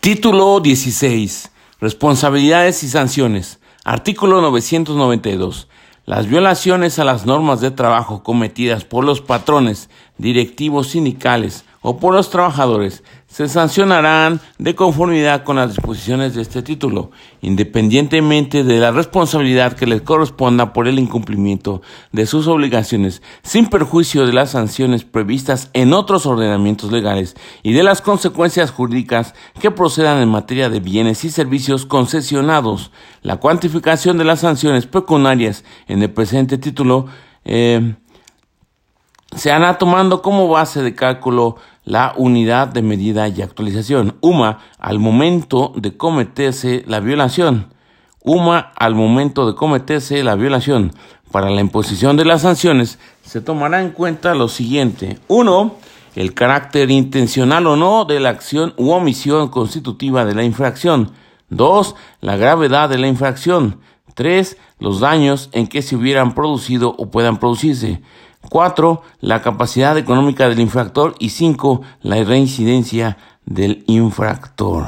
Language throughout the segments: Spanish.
Título 16. Responsabilidades y sanciones. Artículo 992. Las violaciones a las normas de trabajo cometidas por los patrones, directivos sindicales o por los trabajadores se sancionarán de conformidad con las disposiciones de este título, independientemente de la responsabilidad que les corresponda por el incumplimiento de sus obligaciones, sin perjuicio de las sanciones previstas en otros ordenamientos legales y de las consecuencias jurídicas que procedan en materia de bienes y servicios concesionados. La cuantificación de las sanciones pecuniarias en el presente título eh, se hará tomando como base de cálculo la unidad de medida y actualización, UMA, al momento de cometerse la violación. UMA al momento de cometerse la violación. Para la imposición de las sanciones se tomará en cuenta lo siguiente. 1. El carácter intencional o no de la acción u omisión constitutiva de la infracción. 2. La gravedad de la infracción. 3. Los daños en que se hubieran producido o puedan producirse. 4. La capacidad económica del infractor. Y 5. La reincidencia del infractor.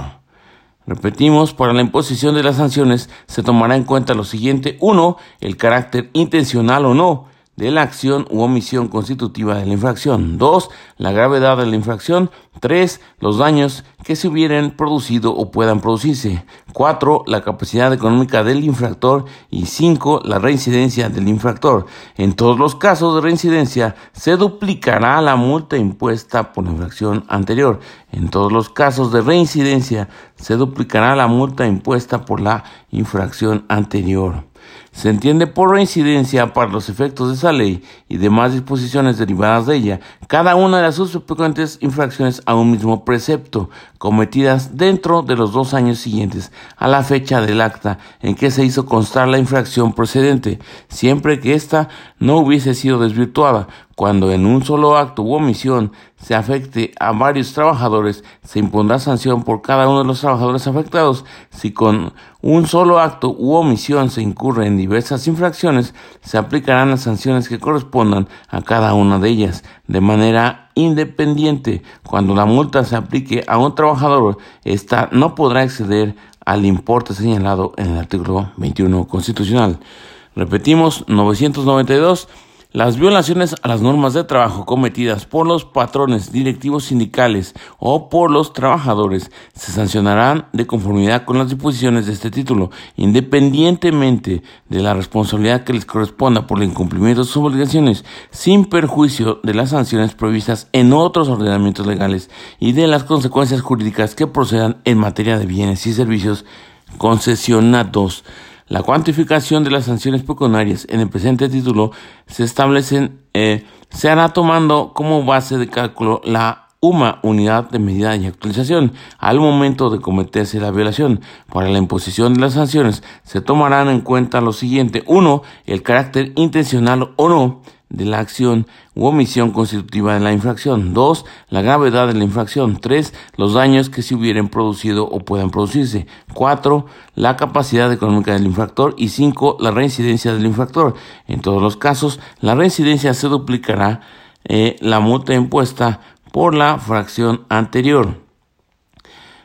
Repetimos, para la imposición de las sanciones se tomará en cuenta lo siguiente. 1. El carácter intencional o no de la acción u omisión constitutiva de la infracción. 2. La gravedad de la infracción. 3. Los daños que se hubieran producido o puedan producirse. 4. La capacidad económica del infractor. Y 5. La reincidencia del infractor. En todos los casos de reincidencia se duplicará la multa impuesta por la infracción anterior. En todos los casos de reincidencia se duplicará la multa impuesta por la infracción anterior. Se entiende por reincidencia para los efectos de esa ley y demás disposiciones derivadas de ella cada una de las subsecuentes infracciones a un mismo precepto cometidas dentro de los dos años siguientes a la fecha del acta en que se hizo constar la infracción procedente, siempre que ésta no hubiese sido desvirtuada, cuando en un solo acto u omisión se afecte a varios trabajadores, se impondrá sanción por cada uno de los trabajadores afectados. Si con un solo acto u omisión se incurre en diversas infracciones, se aplicarán las sanciones que correspondan a cada una de ellas, de manera independiente. Cuando la multa se aplique a un trabajador, ésta no podrá exceder al importe señalado en el artículo 21 constitucional. Repetimos, 992 las violaciones a las normas de trabajo cometidas por los patrones directivos sindicales o por los trabajadores se sancionarán de conformidad con las disposiciones de este título, independientemente de la responsabilidad que les corresponda por el incumplimiento de sus obligaciones, sin perjuicio de las sanciones previstas en otros ordenamientos legales y de las consecuencias jurídicas que procedan en materia de bienes y servicios concesionados. La cuantificación de las sanciones pecuniarias en el presente título se establecen, eh, se hará tomando como base de cálculo la UMA, unidad de medida y actualización, al momento de cometerse la violación. Para la imposición de las sanciones se tomarán en cuenta lo siguiente. Uno, el carácter intencional o no de la acción u omisión constitutiva de la infracción. 2. La gravedad de la infracción. 3. Los daños que se hubieran producido o puedan producirse. 4. La capacidad económica del infractor. Y 5. La reincidencia del infractor. En todos los casos, la reincidencia se duplicará eh, la multa impuesta por la fracción anterior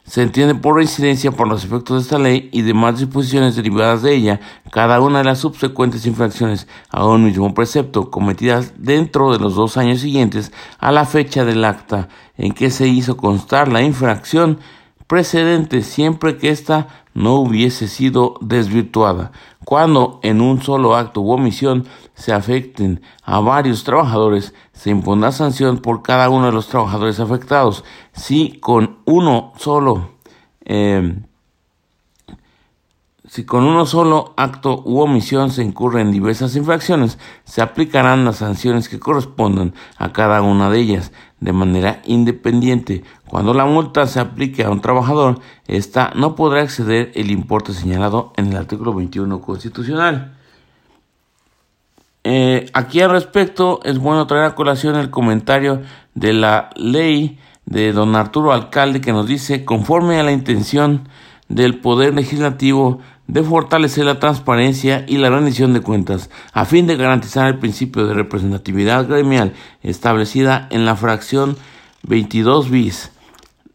se entiende por reincidencia por los efectos de esta ley y demás disposiciones derivadas de ella cada una de las subsecuentes infracciones a un mismo precepto cometidas dentro de los dos años siguientes a la fecha del acta en que se hizo constar la infracción precedente siempre que ésta no hubiese sido desvirtuada. Cuando en un solo acto u omisión se afecten a varios trabajadores, se impondrá sanción por cada uno de los trabajadores afectados. Si con uno solo eh, si con uno solo acto u omisión se incurre en diversas infracciones, se aplicarán las sanciones que correspondan a cada una de ellas de manera independiente. Cuando la multa se aplique a un trabajador, ésta no podrá exceder el importe señalado en el artículo 21 constitucional. Eh, aquí al respecto es bueno traer a colación el comentario de la ley de don Arturo Alcalde que nos dice, conforme a la intención del Poder Legislativo de fortalecer la transparencia y la rendición de cuentas, a fin de garantizar el principio de representatividad gremial establecida en la fracción 22 bis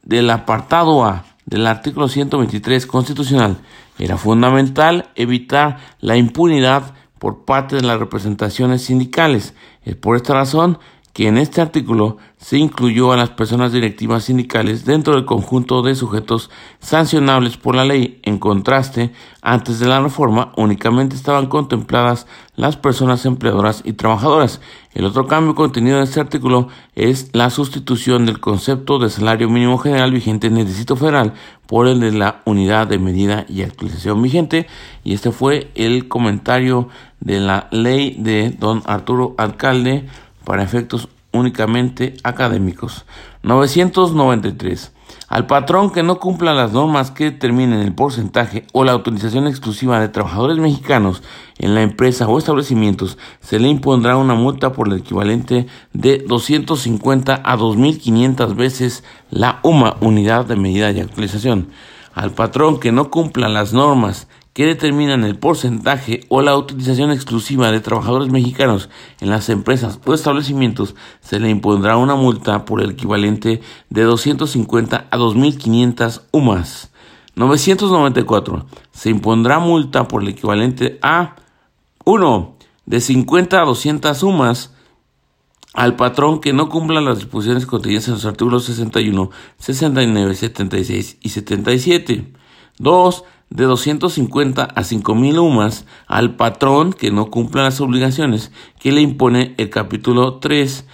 del apartado A del artículo 123 constitucional. Era fundamental evitar la impunidad por parte de las representaciones sindicales. Es por esta razón que en este artículo se incluyó a las personas directivas sindicales dentro del conjunto de sujetos sancionables por la ley. En contraste, antes de la reforma únicamente estaban contempladas las personas empleadoras y trabajadoras. El otro cambio contenido en este artículo es la sustitución del concepto de salario mínimo general vigente en el Distrito Federal por el de la unidad de medida y actualización vigente. Y este fue el comentario de la ley de don Arturo Alcalde para efectos únicamente académicos. 993. Al patrón que no cumpla las normas que determinen el porcentaje o la autorización exclusiva de trabajadores mexicanos en la empresa o establecimientos, se le impondrá una multa por el equivalente de 250 a 2.500 veces la UMA, unidad de medida y actualización. Al patrón que no cumpla las normas que determinan el porcentaje o la utilización exclusiva de trabajadores mexicanos en las empresas o establecimientos, se le impondrá una multa por el equivalente de 250 a 2.500 UMAS. 994. Se impondrá multa por el equivalente a 1. De 50 a 200 UMAS al patrón que no cumpla las disposiciones contenidas en los artículos 61, 69, 76 y 77. 2 de 250 a 5.000 UMAS al patrón que no cumpla las obligaciones que le impone el capítulo 3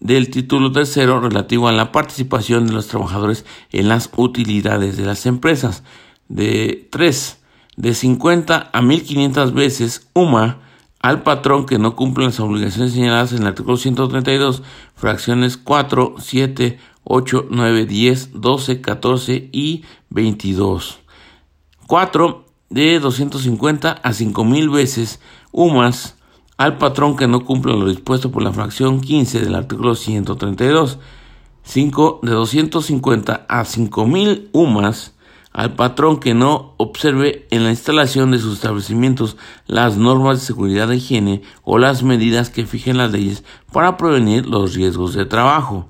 del título tercero relativo a la participación de los trabajadores en las utilidades de las empresas. De 3. De 50 a 1.500 veces UMA al patrón que no cumpla las obligaciones señaladas en el artículo 132, fracciones 4, 7, 8, 9, 10, 12, 14 y 22. 4 de 250 a 5000 veces UMAS al patrón que no cumpla lo dispuesto por la fracción 15 del artículo 132. 5 de 250 a 5000 UMAS al patrón que no observe en la instalación de sus establecimientos las normas de seguridad de higiene o las medidas que fijen las leyes para prevenir los riesgos de trabajo.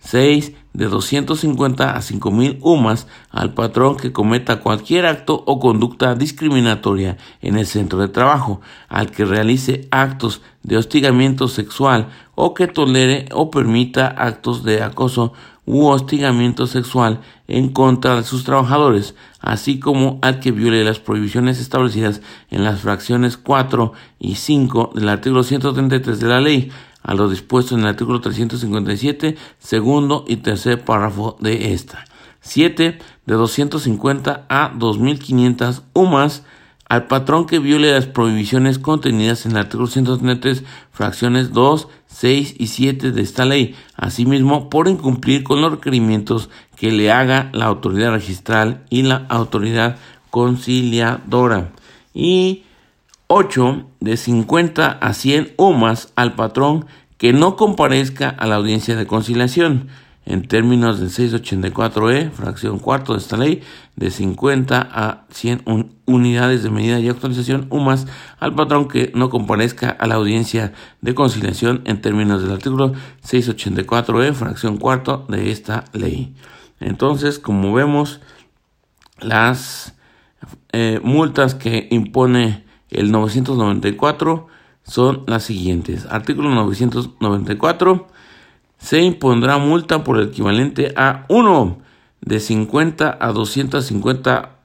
6 de 250 a 5000 UMAS al patrón que cometa cualquier acto o conducta discriminatoria en el centro de trabajo, al que realice actos de hostigamiento sexual o que tolere o permita actos de acoso u hostigamiento sexual en contra de sus trabajadores, así como al que viole las prohibiciones establecidas en las fracciones 4 y 5 del artículo 133 de la ley, a lo dispuesto en el artículo 357, segundo y tercer párrafo de esta. 7. De 250 a 2.500 UMAS al patrón que viole las prohibiciones contenidas en el artículo 133, fracciones 2, 6 y 7 de esta ley, asimismo por incumplir con los requerimientos que le haga la autoridad registral y la autoridad conciliadora. Y 8 de 50 a 100 UMAS al patrón que no comparezca a la audiencia de conciliación. En términos del 684E, fracción cuarto de esta ley, de 50 a 100 unidades de medida y actualización UMAS al patrón que no comparezca a la audiencia de conciliación en términos del artículo 684E, fracción cuarto de esta ley. Entonces, como vemos, las eh, multas que impone el 994 son las siguientes. Artículo 994. Se impondrá multa por el equivalente a 1 de 50 a 250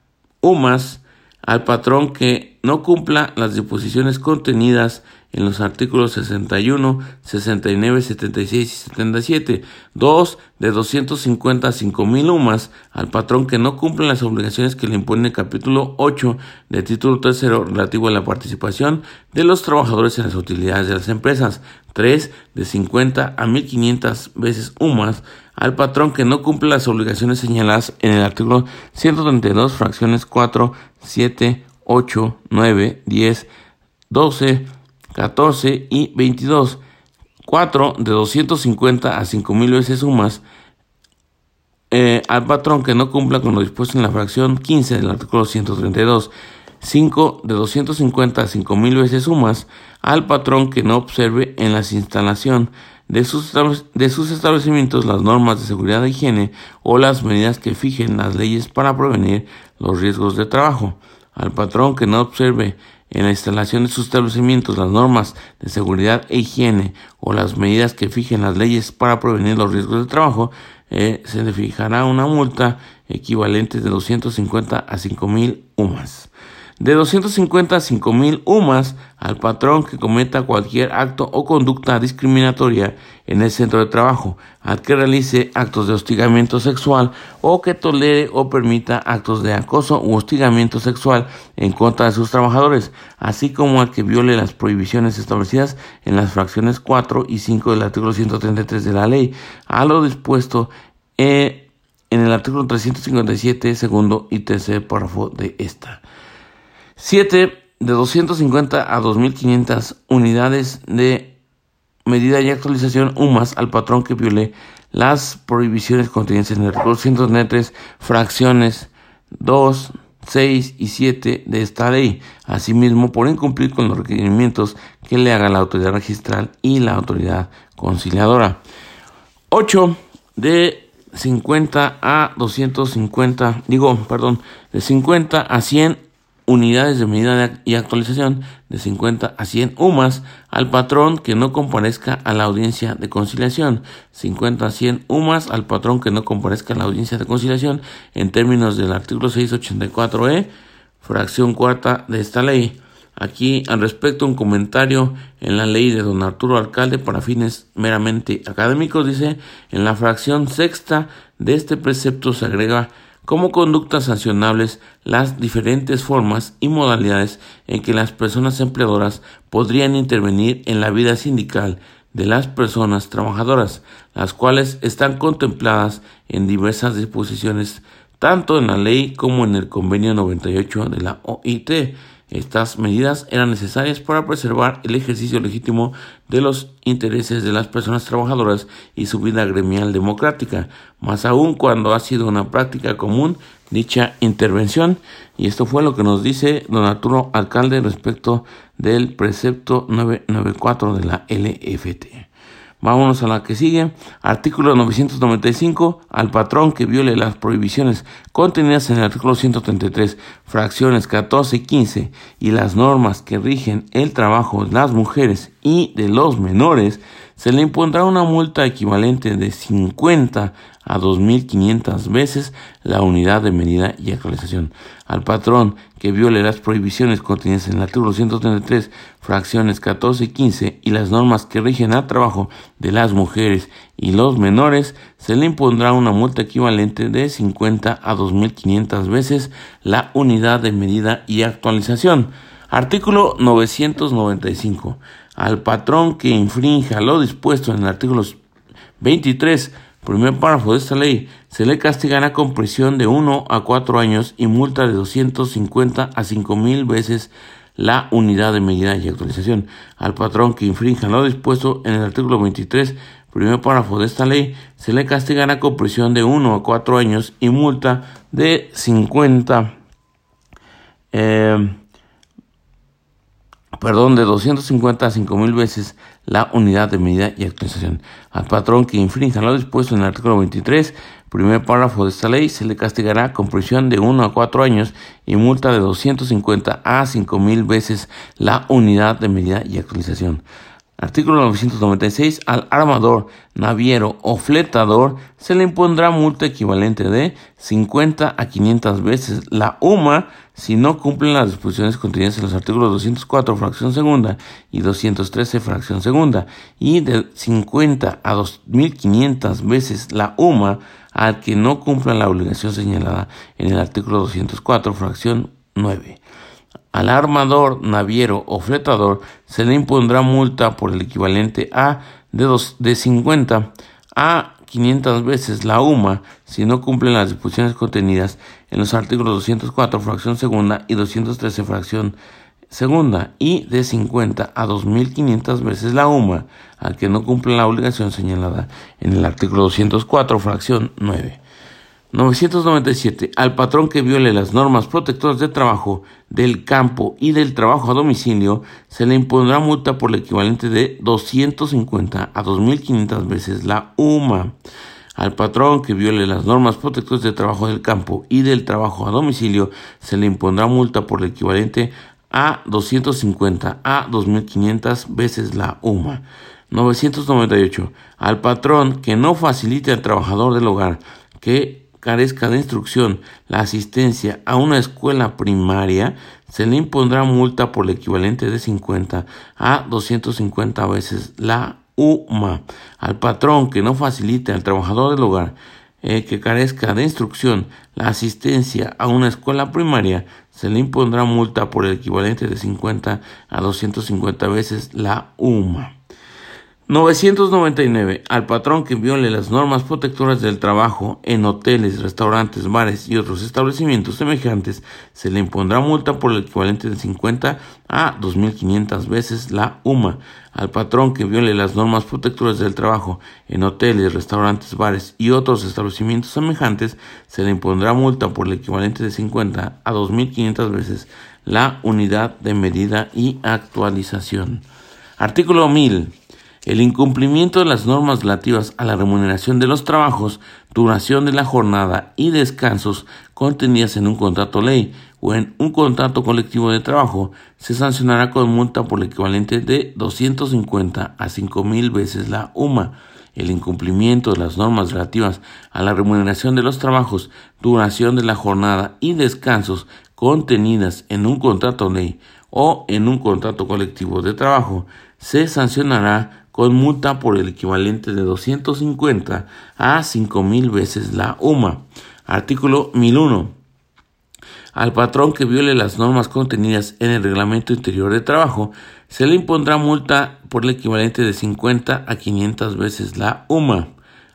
UMAS al patrón que no cumpla las disposiciones contenidas en los artículos 61, 69, 76 y 77. 2. De 250 a 5.000 UMAS al patrón que no cumple las obligaciones que le impone el capítulo 8 del título 3 relativo a la participación de los trabajadores en las utilidades de las empresas. 3. De 50 a 1.500 veces UMAS al patrón que no cumple las obligaciones señaladas en el artículo 132, fracciones 4, 7, 8, 9, 10, 12, 14 y 22. 4 de 250 a 5000 veces sumas eh, al patrón que no cumpla con lo dispuesto en la fracción 15 del artículo 132. 5 de 250 a 5000 veces sumas al patrón que no observe en la instalación de sus, de sus establecimientos las normas de seguridad e higiene o las medidas que fijen las leyes para prevenir los riesgos de trabajo. Al patrón que no observe en la instalación de sus establecimientos las normas de seguridad e higiene o las medidas que fijen las leyes para prevenir los riesgos de trabajo, eh, se le fijará una multa equivalente de 250 a 5.000 UMAS de 250 a 5.000 UMAS al patrón que cometa cualquier acto o conducta discriminatoria en el centro de trabajo, al que realice actos de hostigamiento sexual o que tolere o permita actos de acoso u hostigamiento sexual en contra de sus trabajadores, así como al que viole las prohibiciones establecidas en las fracciones 4 y 5 del artículo 133 de la ley, a lo dispuesto en el artículo 357, segundo y tercer párrafo de esta. 7 de 250 a 2.500 unidades de medida y actualización UMAS al patrón que viole las prohibiciones contenidas en el artículo 193, fracciones 2, 6 y 7 de esta ley, asimismo por incumplir con los requerimientos que le haga la autoridad registral y la autoridad conciliadora. 8 de 50 a 250, digo, perdón, de 50 a 100 unidades de medida y actualización de 50 a 100 UMAS al patrón que no comparezca a la audiencia de conciliación, 50 a 100 UMAS al patrón que no comparezca a la audiencia de conciliación en términos del artículo 684E, fracción cuarta de esta ley. Aquí al respecto un comentario en la ley de don Arturo Alcalde para fines meramente académicos dice en la fracción sexta de este precepto se agrega como conductas sancionables las diferentes formas y modalidades en que las personas empleadoras podrían intervenir en la vida sindical de las personas trabajadoras, las cuales están contempladas en diversas disposiciones tanto en la ley como en el convenio 98 de la OIT estas medidas eran necesarias para preservar el ejercicio legítimo de los intereses de las personas trabajadoras y su vida gremial democrática, más aún cuando ha sido una práctica común dicha intervención. Y esto fue lo que nos dice don Arturo Alcalde respecto del precepto 994 de la LFT. Vámonos a la que sigue. Artículo 995. Al patrón que viole las prohibiciones contenidas en el artículo 133, fracciones 14 y 15 y las normas que rigen el trabajo de las mujeres y de los menores, se le impondrá una multa equivalente de 50 a 2.500 veces la unidad de medida y actualización. Al patrón que viole las prohibiciones contenidas en el artículo 133, fracciones 14 y 15 y las normas que rigen al trabajo de las mujeres y los menores, se le impondrá una multa equivalente de 50 a 2.500 veces la unidad de medida y actualización. Artículo 995. Al patrón que infrinja lo dispuesto en el artículo 23 primer párrafo de esta ley, se le castigará con prisión de 1 a 4 años y multa de 250 a 5 mil veces la unidad de medida y actualización. Al patrón que infrinja lo dispuesto en el artículo 23, primer párrafo de esta ley, se le castigará con prisión de 1 a 4 años y multa de 50 eh, perdón, de 250 a 5 mil veces la unidad de medida y actualización. Al patrón que infrinja lo dispuesto en el artículo 23, primer párrafo de esta ley, se le castigará con prisión de 1 a 4 años y multa de 250 a 5 mil veces la unidad de medida y actualización. Artículo 996. Al armador, naviero o fletador se le impondrá multa equivalente de 50 a 500 veces la UMA si no cumplen las disposiciones contenidas en los artículos 204 fracción segunda y 213 fracción segunda y de 50 a 2500 veces la UMA al que no cumpla la obligación señalada en el artículo 204 fracción 9. Al armador, naviero o fletador se le impondrá multa por el equivalente a de, dos, de 50 a 500 veces la UMA si no cumplen las disposiciones contenidas en los artículos 204 fracción segunda y 213 fracción segunda y de 50 a 2500 veces la UMA al que no cumple la obligación señalada en el artículo 204 fracción 9. 997. Al patrón que viole las normas protectoras de trabajo del campo y del trabajo a domicilio se le impondrá multa por el equivalente de 250 a 2.500 veces la UMA. Al patrón que viole las normas protectoras de trabajo del campo y del trabajo a domicilio se le impondrá multa por el equivalente a 250 a 2.500 veces la UMA. 998. Al patrón que no facilite al trabajador del hogar que carezca de instrucción la asistencia a una escuela primaria, se le impondrá multa por el equivalente de 50 a 250 veces la UMA. Al patrón que no facilite al trabajador del hogar eh, que carezca de instrucción la asistencia a una escuela primaria, se le impondrá multa por el equivalente de 50 a 250 veces la UMA. 999. Al patrón que viole las normas protectoras del trabajo en hoteles, restaurantes, bares y otros establecimientos semejantes, se le impondrá multa por el equivalente de 50 a 2.500 veces la UMA. Al patrón que viole las normas protectoras del trabajo en hoteles, restaurantes, bares y otros establecimientos semejantes, se le impondrá multa por el equivalente de 50 a 2.500 veces la unidad de medida y actualización. Artículo 1000. El incumplimiento de las normas relativas a la remuneración de los trabajos, duración de la jornada y descansos contenidas en un contrato ley o en un contrato colectivo de trabajo se sancionará con multa por el equivalente de 250 a 5.000 veces la UMA. El incumplimiento de las normas relativas a la remuneración de los trabajos, duración de la jornada y descansos contenidas en un contrato ley o en un contrato colectivo de trabajo se sancionará con multa por el equivalente de 250 a 5.000 veces la UMA. Artículo 1001. Al patrón que viole las normas contenidas en el Reglamento Interior de Trabajo, se le impondrá multa por el equivalente de 50 a 500 veces la UMA.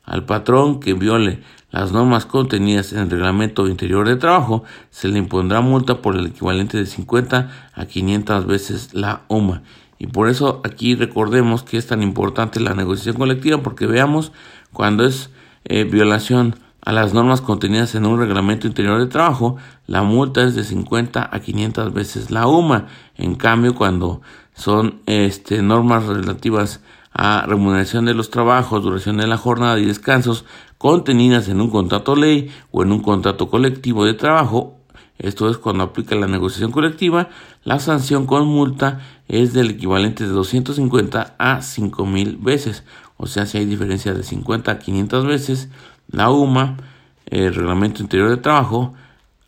Al patrón que viole las normas contenidas en el Reglamento Interior de Trabajo, se le impondrá multa por el equivalente de 50 a 500 veces la UMA. Y por eso aquí recordemos que es tan importante la negociación colectiva porque veamos cuando es eh, violación a las normas contenidas en un reglamento interior de trabajo, la multa es de 50 a 500 veces la UMA. En cambio, cuando son este, normas relativas a remuneración de los trabajos, duración de la jornada y descansos contenidas en un contrato ley o en un contrato colectivo de trabajo, esto es cuando aplica la negociación colectiva, la sanción con multa es del equivalente de 250 a 5000 veces. O sea, si hay diferencia de 50 a 500 veces, la UMA, el reglamento interior de trabajo,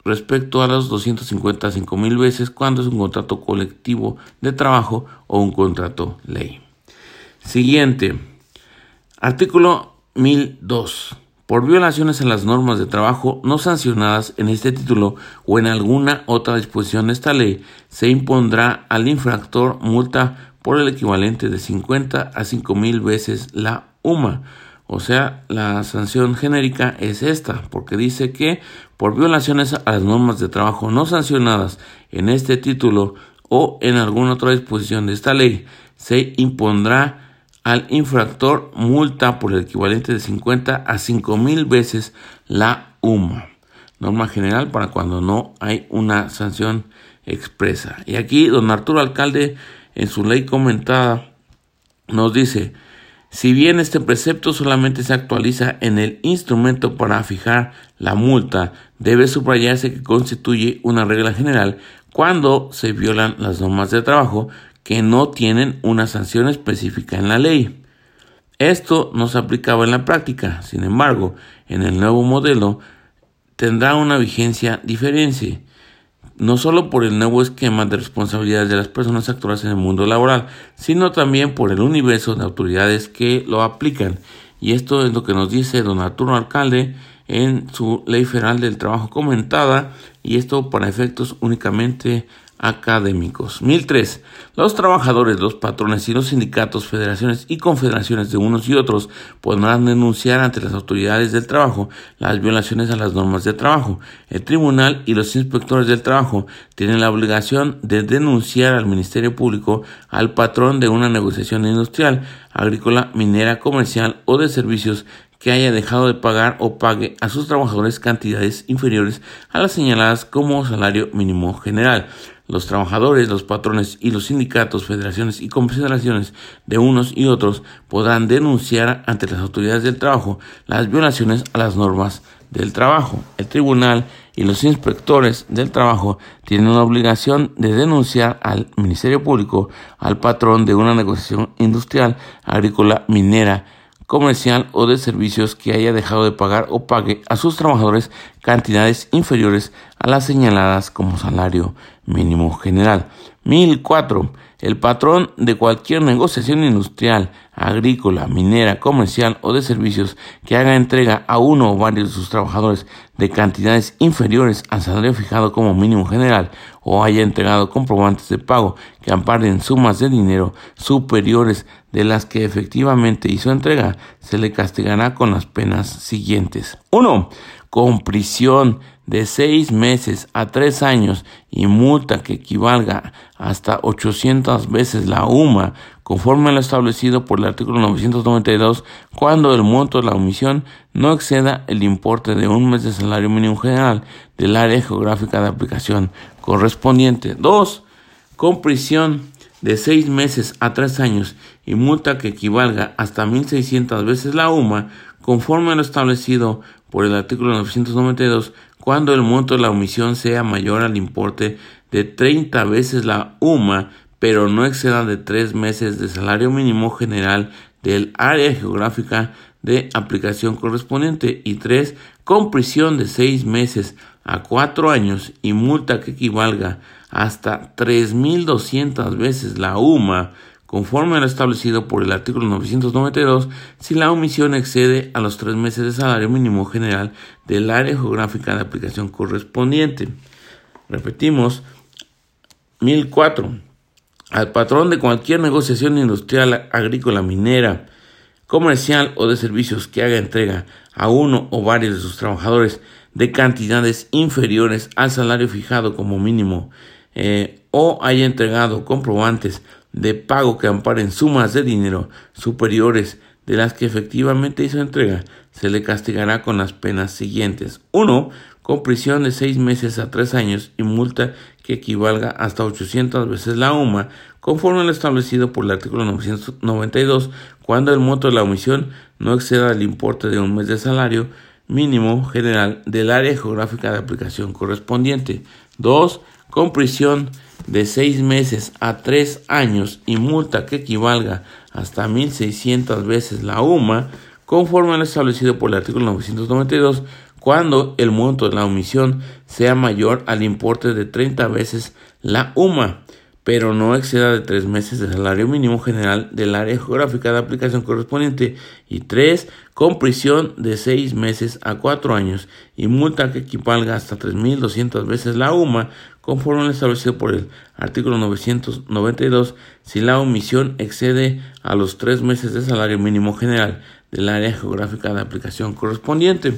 respecto a los 250 a 5000 veces cuando es un contrato colectivo de trabajo o un contrato ley. Siguiente. Artículo 1002 por violaciones a las normas de trabajo no sancionadas en este título o en alguna otra disposición de esta ley, se impondrá al infractor multa por el equivalente de 50 a 5 mil veces la UMA. O sea, la sanción genérica es esta, porque dice que por violaciones a las normas de trabajo no sancionadas en este título o en alguna otra disposición de esta ley, se impondrá al infractor multa por el equivalente de 50 a 5 mil veces la UMA. Norma general para cuando no hay una sanción expresa. Y aquí don Arturo Alcalde en su ley comentada nos dice, si bien este precepto solamente se actualiza en el instrumento para fijar la multa, debe subrayarse que constituye una regla general cuando se violan las normas de trabajo que no tienen una sanción específica en la ley. Esto no se aplicaba en la práctica, sin embargo, en el nuevo modelo tendrá una vigencia diferente, no solo por el nuevo esquema de responsabilidades de las personas actuales en el mundo laboral, sino también por el universo de autoridades que lo aplican. Y esto es lo que nos dice don Arturo Alcalde en su Ley Federal del Trabajo comentada, y esto para efectos únicamente académicos. 1003. Los trabajadores, los patrones y los sindicatos, federaciones y confederaciones de unos y otros podrán denunciar ante las autoridades del trabajo las violaciones a las normas de trabajo. El tribunal y los inspectores del trabajo tienen la obligación de denunciar al Ministerio Público al patrón de una negociación industrial, agrícola, minera, comercial o de servicios que haya dejado de pagar o pague a sus trabajadores cantidades inferiores a las señaladas como salario mínimo general. Los trabajadores, los patrones y los sindicatos, federaciones y confederaciones de unos y otros podrán denunciar ante las autoridades del trabajo las violaciones a las normas del trabajo. El tribunal y los inspectores del trabajo tienen una obligación de denunciar al Ministerio Público, al patrón de una negociación industrial, agrícola, minera, comercial o de servicios que haya dejado de pagar o pague a sus trabajadores cantidades inferiores a las señaladas como salario mínimo general. 1004. El patrón de cualquier negociación industrial, agrícola, minera, comercial o de servicios que haga entrega a uno o varios de sus trabajadores de cantidades inferiores al salario fijado como mínimo general o haya entregado comprobantes de pago que amparen sumas de dinero superiores de las que efectivamente hizo entrega, se le castigará con las penas siguientes. 1 con prisión de seis meses a tres años y multa que equivalga hasta 800 veces la UMA, conforme a lo establecido por el artículo 992, cuando el monto de la omisión no exceda el importe de un mes de salario mínimo general del área geográfica de aplicación correspondiente. 2. Con prisión de seis meses a tres años y multa que equivalga hasta 1.600 veces la UMA, conforme a lo establecido por el artículo 992 cuando el monto de la omisión sea mayor al importe de 30 veces la UMA, pero no exceda de tres meses de salario mínimo general del área geográfica de aplicación correspondiente y tres con prisión de seis meses a cuatro años y multa que equivalga hasta 3.200 veces la UMA conforme a lo establecido por el artículo 992, si la omisión excede a los tres meses de salario mínimo general del área geográfica de aplicación correspondiente. Repetimos, 1004. Al patrón de cualquier negociación industrial, agrícola, minera, comercial o de servicios que haga entrega a uno o varios de sus trabajadores de cantidades inferiores al salario fijado como mínimo eh, o haya entregado comprobantes de pago que amparen sumas de dinero superiores de las que efectivamente hizo entrega, se le castigará con las penas siguientes. 1. Con prisión de seis meses a tres años y multa que equivalga hasta 800 veces la UMA, conforme lo establecido por el artículo 992, cuando el monto de la omisión no exceda el importe de un mes de salario mínimo general del área geográfica de aplicación correspondiente. 2. Con prisión de seis meses a tres años y multa que equivalga hasta 1.600 veces la UMA, conforme lo establecido por el artículo 992, cuando el monto de la omisión sea mayor al importe de 30 veces la UMA, pero no exceda de tres meses de salario mínimo general del área geográfica de aplicación correspondiente, y tres, con prisión de seis meses a cuatro años y multa que equivalga hasta 3.200 veces la UMA, conforme lo establecido por el artículo 992, si la omisión excede a los tres meses de salario mínimo general del área geográfica de aplicación correspondiente.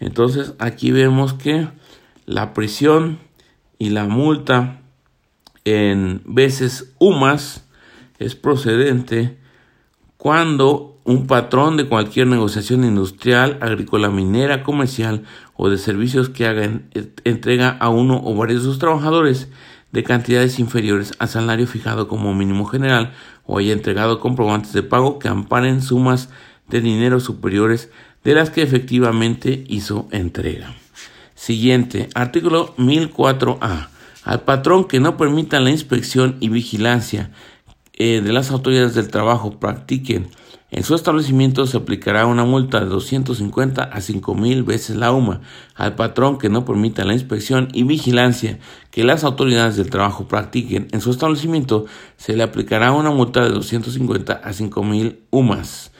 Entonces aquí vemos que la prisión y la multa en veces UMAS es procedente cuando un patrón de cualquier negociación industrial, agrícola, minera, comercial o de servicios que hagan entrega a uno o varios de sus trabajadores de cantidades inferiores al salario fijado como mínimo general o haya entregado comprobantes de pago que amparen sumas de dinero superiores de las que efectivamente hizo entrega. Siguiente, artículo 1004A. Al patrón que no permita la inspección y vigilancia eh, de las autoridades del trabajo practiquen en su establecimiento se aplicará una multa de 250 a 5 mil veces la UMA al patrón que no permita la inspección y vigilancia que las autoridades del trabajo practiquen en su establecimiento. Se le aplicará una multa de 250 a 5 mil UMAS.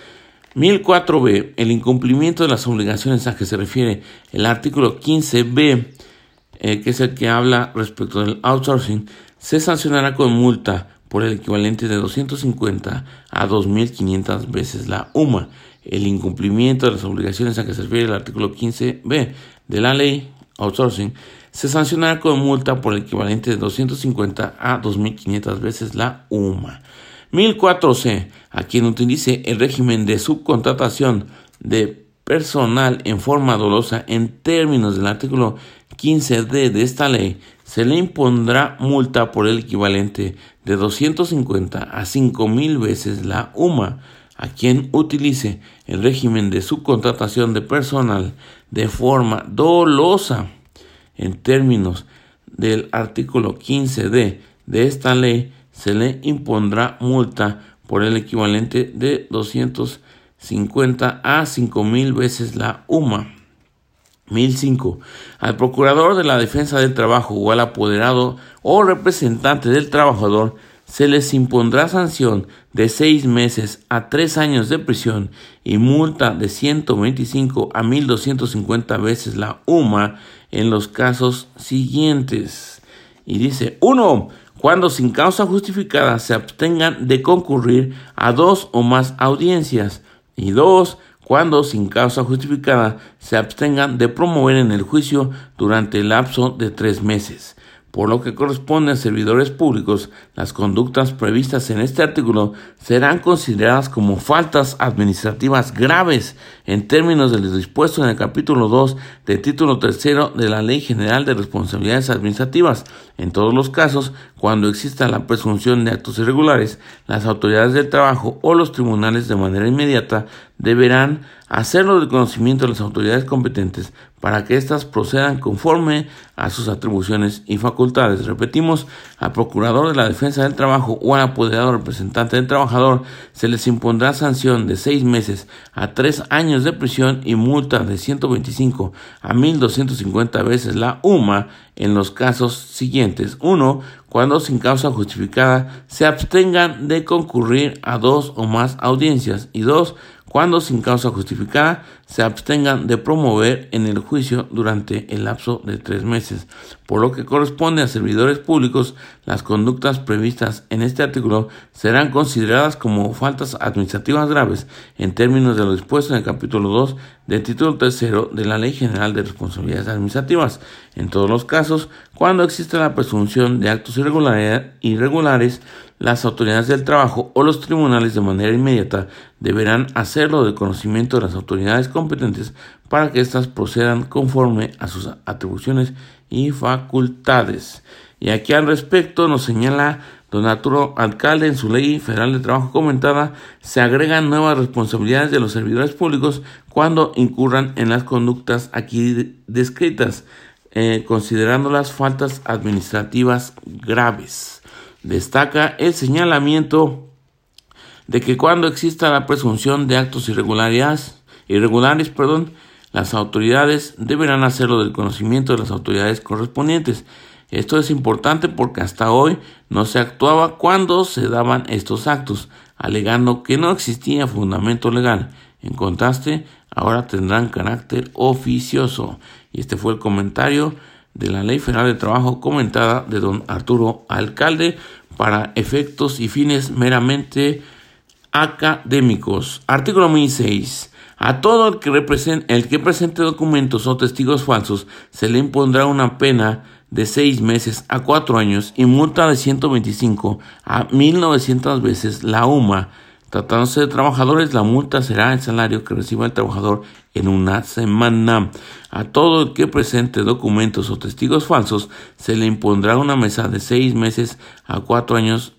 1004b. El incumplimiento de las obligaciones a que se refiere el artículo 15b, eh, que es el que habla respecto del outsourcing, se sancionará con multa por el equivalente de 250 a 2.500 veces la UMA. El incumplimiento de las obligaciones a que se refiere el artículo 15b de la ley outsourcing se sancionará con multa por el equivalente de 250 a 2.500 veces la UMA. 1004C, a quien utilice el régimen de subcontratación de personal en forma dolosa en términos del artículo 15D de esta ley, se le impondrá multa por el equivalente de 250 a 5000 veces la UMA a quien utilice el régimen de subcontratación de personal de forma dolosa en términos del artículo 15D de esta ley se le impondrá multa por el equivalente de 250 a 5000 veces la UMA. 1005. Al procurador de la defensa del trabajo o al apoderado o representante del trabajador se les impondrá sanción de seis meses a tres años de prisión y multa de 125 a 1250 veces la UMA en los casos siguientes. Y dice, uno, cuando sin causa justificada se abstengan de concurrir a dos o más audiencias. Y dos, cuando sin causa justificada se abstengan de promover en el juicio durante el lapso de tres meses. Por lo que corresponde a servidores públicos, las conductas previstas en este artículo serán consideradas como faltas administrativas graves en términos de lo dispuesto en el capítulo 2 del título 3 de la Ley General de Responsabilidades Administrativas. En todos los casos, cuando exista la presunción de actos irregulares, las autoridades del trabajo o los tribunales de manera inmediata deberán hacerlo de conocimiento de las autoridades competentes para que éstas procedan conforme a sus atribuciones y facultades. Repetimos, al procurador de la defensa del trabajo o al apoderado representante del trabajador se les impondrá sanción de seis meses a tres años de prisión y multa de 125 a 1.250 veces la UMA en los casos siguientes. Uno, cuando sin causa justificada se abstengan de concurrir a dos o más audiencias. Y dos, cuando sin causa justificada se abstengan de promover en el juicio durante el lapso de tres meses. Por lo que corresponde a servidores públicos, las conductas previstas en este artículo serán consideradas como faltas administrativas graves en términos de lo dispuesto en el capítulo 2 del título 3 de la Ley General de Responsabilidades Administrativas. En todos los casos, cuando existe la presunción de actos irregulares, las autoridades del trabajo o los tribunales de manera inmediata deberán hacerlo de conocimiento de las autoridades competentes para que éstas procedan conforme a sus atribuciones y facultades. Y aquí al respecto nos señala don Arturo Alcalde en su ley federal de trabajo comentada, se agregan nuevas responsabilidades de los servidores públicos cuando incurran en las conductas aquí descritas, eh, considerando las faltas administrativas graves. Destaca el señalamiento de que cuando exista la presunción de actos irregulares, irregulares perdón, las autoridades deberán hacerlo del conocimiento de las autoridades correspondientes. Esto es importante porque hasta hoy no se actuaba cuando se daban estos actos, alegando que no existía fundamento legal. En contraste, ahora tendrán carácter oficioso. Y este fue el comentario de la Ley Federal de Trabajo comentada de don Arturo Alcalde para efectos y fines meramente académicos. Artículo 1006. A todo el que, presente documentos o testigos falsos se le impondrá una pena de seis meses a cuatro años y multa de 125 a 1900 veces la UMA. Tratándose de trabajadores, la multa será el salario que reciba el trabajador en una semana. A todo el que presente documentos o testigos falsos se le impondrá una mesa de seis meses a cuatro años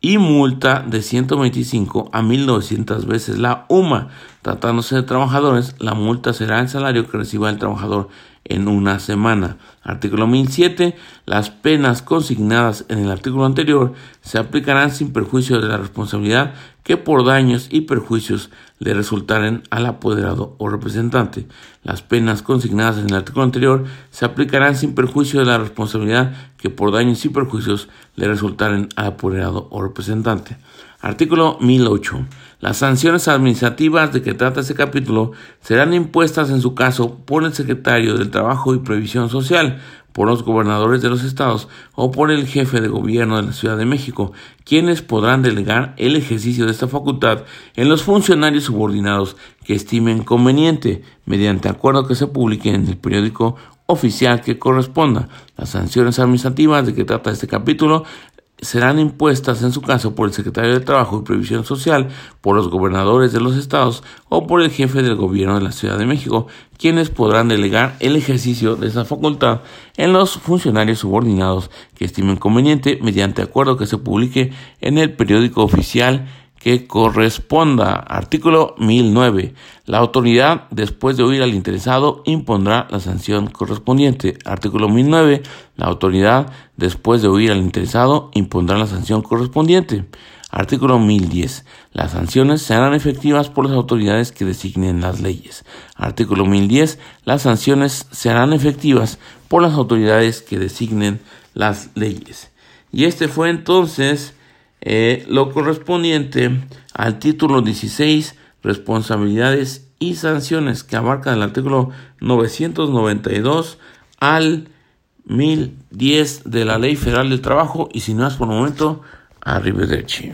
y multa de 125 a 1900 veces la UMA. Tratándose de trabajadores, la multa será el salario que reciba el trabajador en una semana. Artículo 1007. Las penas consignadas en el artículo anterior se aplicarán sin perjuicio de la responsabilidad que por daños y perjuicios le resultaren al apoderado o representante. Las penas consignadas en el artículo anterior se aplicarán sin perjuicio de la responsabilidad que por daños y perjuicios le resultaren al apoderado o representante. Artículo 1008. Las sanciones administrativas de que trata este capítulo serán impuestas en su caso por el secretario del Trabajo y Previsión Social, por los gobernadores de los estados o por el jefe de gobierno de la Ciudad de México, quienes podrán delegar el ejercicio de esta facultad en los funcionarios subordinados que estimen conveniente, mediante acuerdo que se publique en el periódico oficial que corresponda. Las sanciones administrativas de que trata este capítulo serán impuestas en su caso por el secretario de Trabajo y Previsión Social, por los gobernadores de los estados o por el jefe del gobierno de la Ciudad de México, quienes podrán delegar el ejercicio de esa facultad en los funcionarios subordinados que estimen conveniente mediante acuerdo que se publique en el periódico oficial que corresponda. Artículo 1009. La autoridad, después de oír al interesado, impondrá la sanción correspondiente. Artículo 1009. La autoridad, después de oír al interesado, impondrá la sanción correspondiente. Artículo 1010. Las sanciones serán efectivas por las autoridades que designen las leyes. Artículo 1010. Las sanciones serán efectivas por las autoridades que designen las leyes. Y este fue entonces eh, lo correspondiente al título 16, responsabilidades y sanciones, que abarca el artículo 992 al 1010 de la Ley Federal del Trabajo. Y si no es por el momento, arrivederci.